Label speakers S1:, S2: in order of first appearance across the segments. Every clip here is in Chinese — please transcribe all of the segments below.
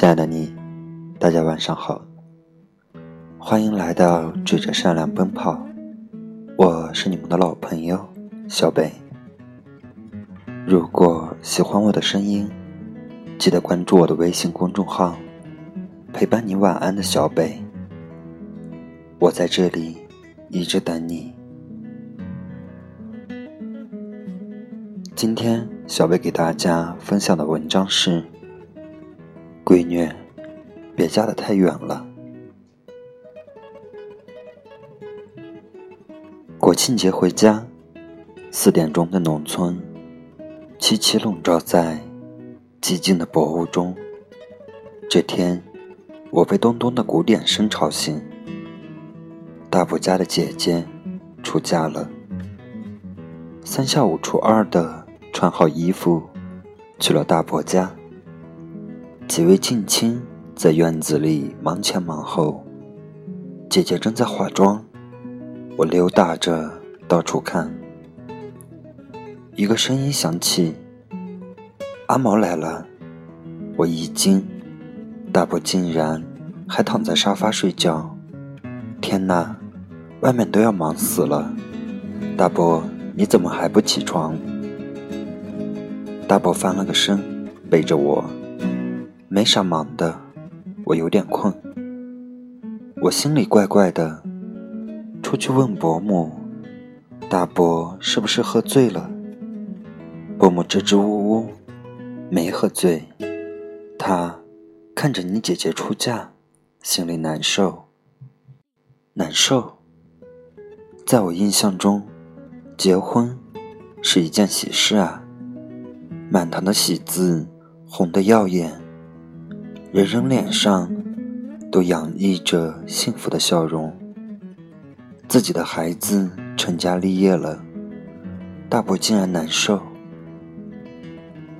S1: 亲爱的你，大家晚上好，欢迎来到追着善良奔跑，我是你们的老朋友小北。如果喜欢我的声音，记得关注我的微信公众号，陪伴你晚安的小北。我在这里一直等你。今天小北给大家分享的文章是。闺女，别嫁得太远了。国庆节回家，四点钟的农村，凄凄笼罩在寂静的薄雾中。这天，我被咚咚的鼓点声吵醒。大伯家的姐姐出嫁了，三下五除二的穿好衣服，去了大伯家。几位近亲在院子里忙前忙后，姐姐正在化妆，我溜达着到处看。一个声音响起：“阿毛来了！”我一惊，大伯竟然还躺在沙发睡觉。天哪，外面都要忙死了！大伯，你怎么还不起床？大伯翻了个身，背着我。没啥忙的，我有点困。我心里怪怪的，出去问伯母：“大伯是不是喝醉了？”伯母支支吾吾：“没喝醉，他看着你姐姐出嫁，心里难受。难受。在我印象中，结婚是一件喜事啊，满堂的喜字，红的耀眼。”人人脸上都洋溢着幸福的笑容。自己的孩子成家立业了，大伯竟然难受。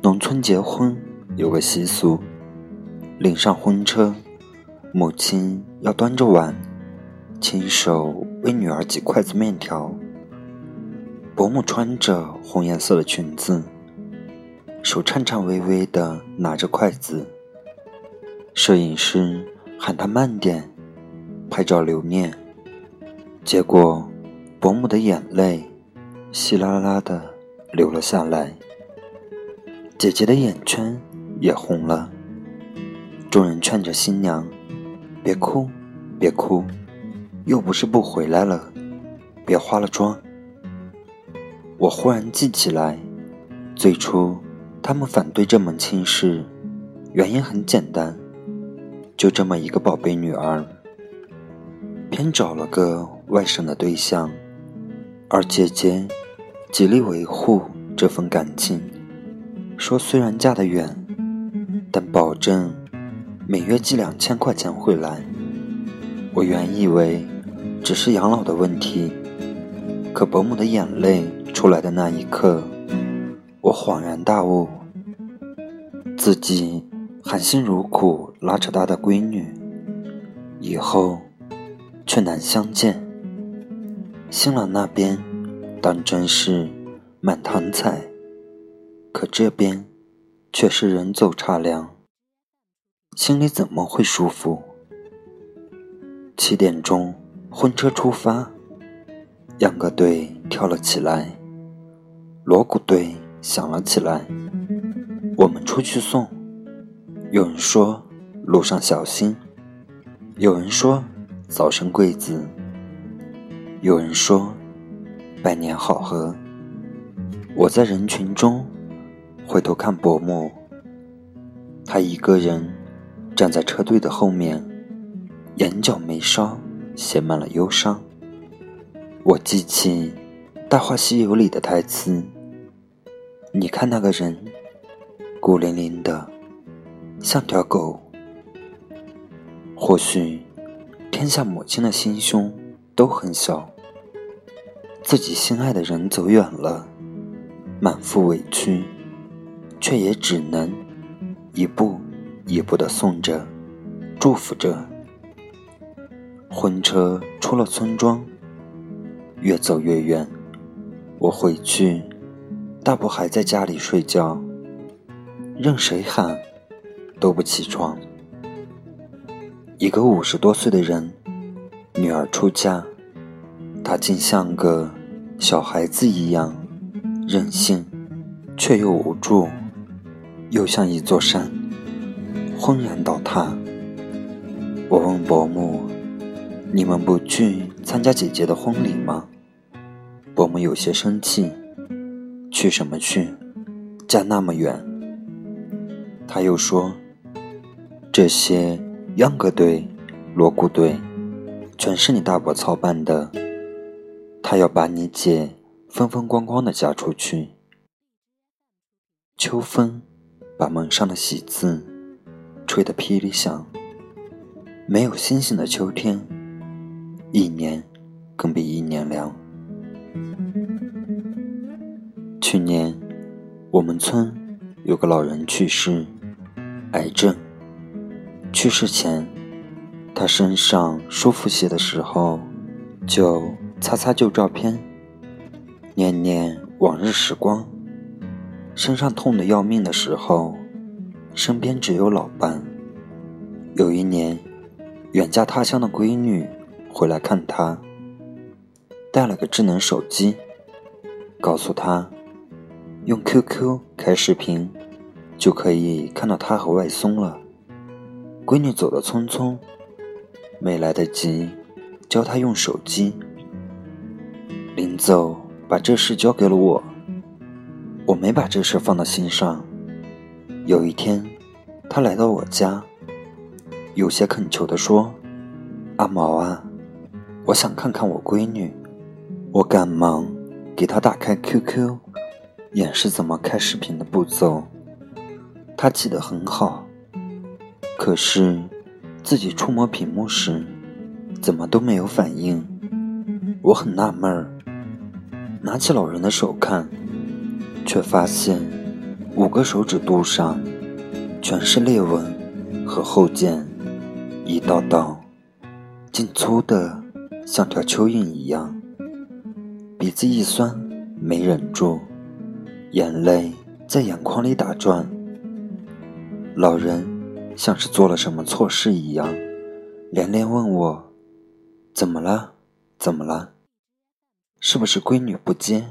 S1: 农村结婚有个习俗，领上婚车，母亲要端着碗，亲手为女儿挤筷子面条。伯母穿着红颜色的裙子，手颤颤巍巍地拿着筷子。摄影师喊他慢点，拍照留念。结果，伯母的眼泪稀拉拉的流了下来，姐姐的眼圈也红了。众人劝着新娘：“别哭，别哭，又不是不回来了，别化了妆。”我忽然记起来，最初他们反对这门亲事，原因很简单。就这么一个宝贝女儿，偏找了个外省的对象，而姐姐极力维护这份感情，说虽然嫁得远，但保证每月寄两千块钱回来。我原以为只是养老的问题，可伯母的眼泪出来的那一刻，我恍然大悟，自己。含辛茹苦拉扯大的闺女，以后却难相见。新郎那边当真是满堂彩，可这边却是人走茶凉，心里怎么会舒服？七点钟，婚车出发，秧歌队跳了起来，锣鼓队响了起来，我们出去送。有人说路上小心，有人说早生贵子，有人说百年好合。我在人群中回头看伯母，她一个人站在车队的后面，眼角眉梢写满了忧伤。我记起《大话西游》里的台词：“你看那个人，孤零零的。”像条狗。或许，天下母亲的心胸都很小。自己心爱的人走远了，满腹委屈，却也只能一步一步的送着，祝福着。婚车出了村庄，越走越远。我回去，大伯还在家里睡觉，任谁喊。都不起床，一个五十多岁的人，女儿出嫁，他竟像个小孩子一样任性，却又无助，又像一座山，轰然倒塌。我问伯母：“你们不去参加姐姐的婚礼吗？”伯母有些生气：“去什么去？嫁那么远。”他又说：“这些。”秧歌队、锣鼓队，全是你大伯操办的。他要把你姐风风光光的嫁出去。秋风把门上的喜字吹得霹雳响。没有星星的秋天，一年更比一年凉。去年，我们村有个老人去世，癌症。去世前，他身上舒服些的时候，就擦擦旧照片，念念往日时光；身上痛得要命的时候，身边只有老伴。有一年，远嫁他乡的闺女回来看他，带了个智能手机，告诉他，用 QQ 开视频，就可以看到他和外孙了。闺女走得匆匆，没来得及教她用手机。临走，把这事交给了我。我没把这事放到心上。有一天，她来到我家，有些恳求地说：“阿毛啊，我想看看我闺女。”我赶忙给她打开 QQ，演示怎么开视频的步骤。她记得很好。可是，自己触摸屏幕时，怎么都没有反应。我很纳闷儿，拿起老人的手看，却发现五个手指肚上全是裂纹和后茧，一道道，竟粗的像条蚯蚓一样。鼻子一酸，没忍住，眼泪在眼眶里打转。老人。像是做了什么错事一样，连连问我：“怎么了？怎么了？是不是闺女不接？”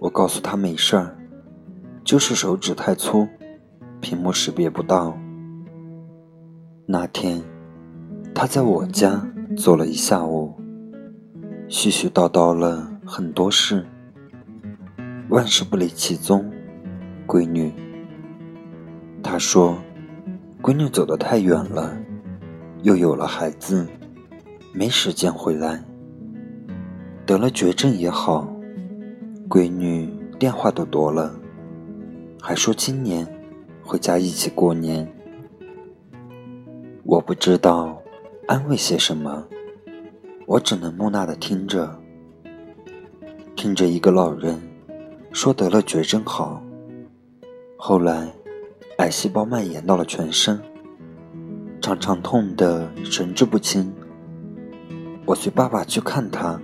S1: 我告诉他没事儿，就是手指太粗，屏幕识别不到。那天，他在我家坐了一下午，絮絮叨叨了很多事，万事不离其宗，闺女。他说。闺女走得太远了，又有了孩子，没时间回来。得了绝症也好，闺女电话都多了，还说今年回家一起过年。我不知道安慰些什么，我只能木讷的听着，听着一个老人说得了绝症好，后来。癌细胞蔓延到了全身，常常痛得神志不清。我随爸爸去看他。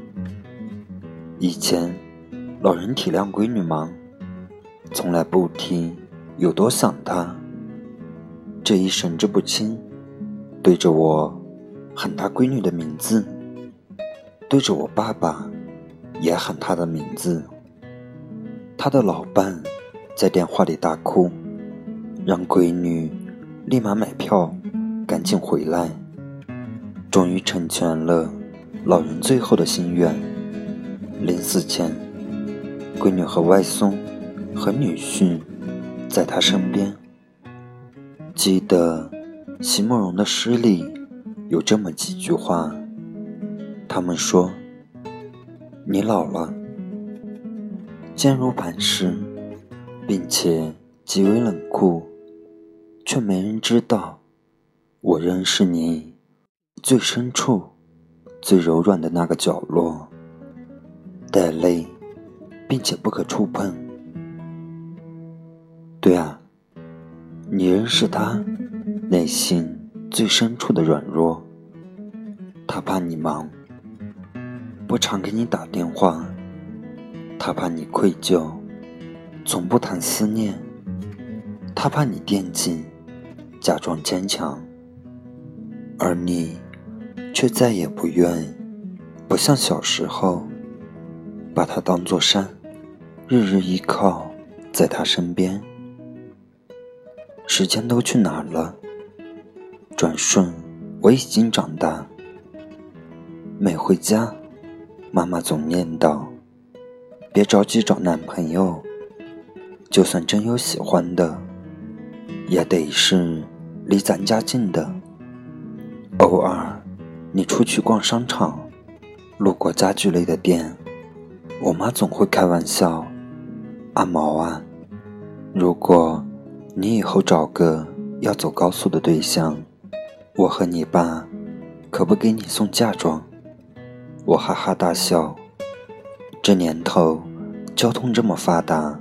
S1: 以前，老人体谅闺女忙，从来不提有多想她。这一神志不清，对着我喊他闺女的名字，对着我爸爸也喊他的名字。他的老伴在电话里大哭。让闺女立马买票，赶紧回来。终于成全了老人最后的心愿。临死前，闺女和外孙和女婿在他身边。记得席慕容的诗里有这么几句话，他们说：“你老了，坚如磐石，并且极为冷酷。”却没人知道，我仍是你最深处、最柔软的那个角落，带泪，并且不可触碰。对啊，你仍是他内心最深处的软弱。他怕你忙，不常给你打电话；他怕你愧疚，从不谈思念；他怕你惦记。假装坚强，而你却再也不愿，不像小时候，把他当作山，日日依靠在他身边。时间都去哪了？转瞬，我已经长大。每回家，妈妈总念叨：“别着急找男朋友，就算真有喜欢的，也得是离咱家近的。”偶尔，你出去逛商场，路过家具类的店，我妈总会开玩笑：“阿毛啊，如果……”你以后找个要走高速的对象，我和你爸可不给你送嫁妆。我哈哈大笑。这年头，交通这么发达，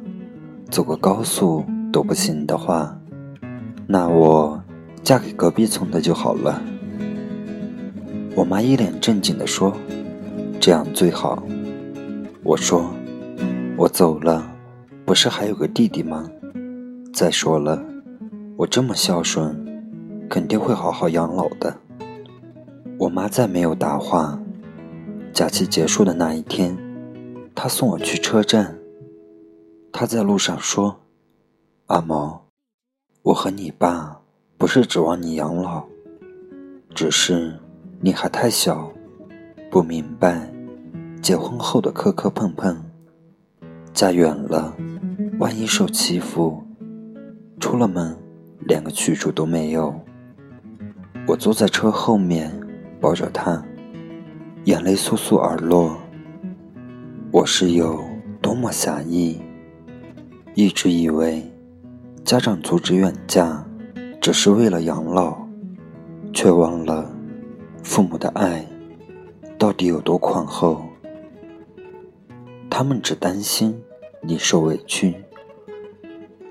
S1: 走个高速都不行的话，那我嫁给隔壁村的就好了。我妈一脸正经地说：“这样最好。”我说：“我走了，不是还有个弟弟吗？”再说了，我这么孝顺，肯定会好好养老的。我妈再没有答话。假期结束的那一天，她送我去车站。她在路上说：“阿毛，我和你爸不是指望你养老，只是你还太小，不明白结婚后的磕磕碰碰。嫁远了，万一受欺负。”出了门，连个去处都没有。我坐在车后面，抱着他，眼泪簌簌而落。我是有多么狭义，一直以为家长阻止远嫁只是为了养老，却忘了父母的爱到底有多宽厚。他们只担心你受委屈。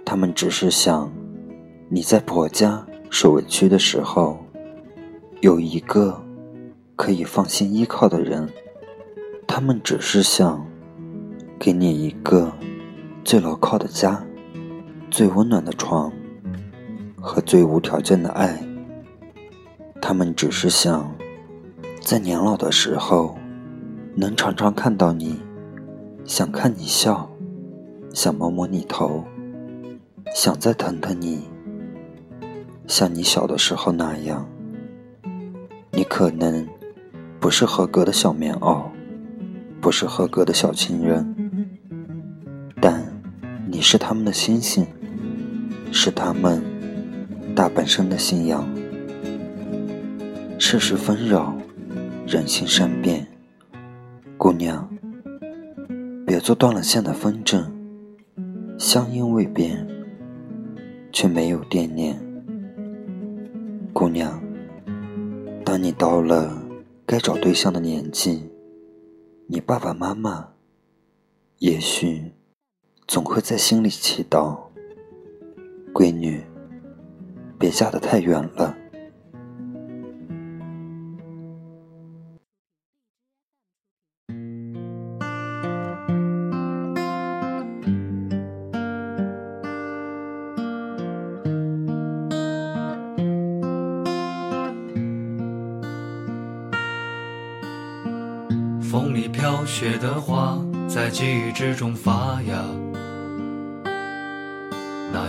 S1: 他们只是想，你在婆家受委屈的时候，有一个可以放心依靠的人。他们只是想，给你一个最牢靠的家，最温暖的床和最无条件的爱。他们只是想，在年老的时候，能常常看到你，想看你笑，想摸摸你头。想再疼疼你，像你小的时候那样。你可能不是合格的小棉袄，不是合格的小情人，但你是他们的星星，是他们大半生的信仰。世事纷扰，人心善变，姑娘，别做断了线的风筝，香烟未变。却没有惦念，姑娘。当你到了该找对象的年纪，你爸爸妈妈也许总会在心里祈祷：闺女，别嫁得太远了。
S2: 风里飘雪的花，在记忆之中发芽。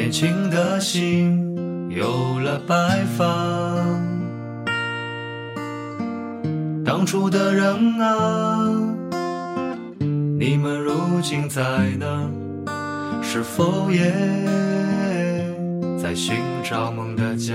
S2: 年轻的心有了白发。当初的人啊，你们如今在哪？是否也在寻找梦的家？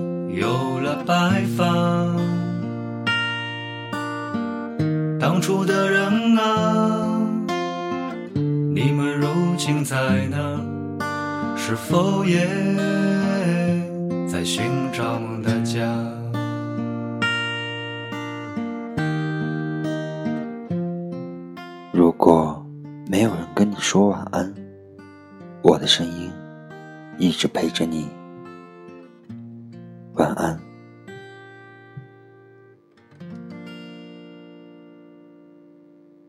S2: 有了白发，当初的人啊，你们如今在哪？是否也在寻找梦的家？
S1: 如果没有人跟你说晚安，我的声音一直陪着你。晚安。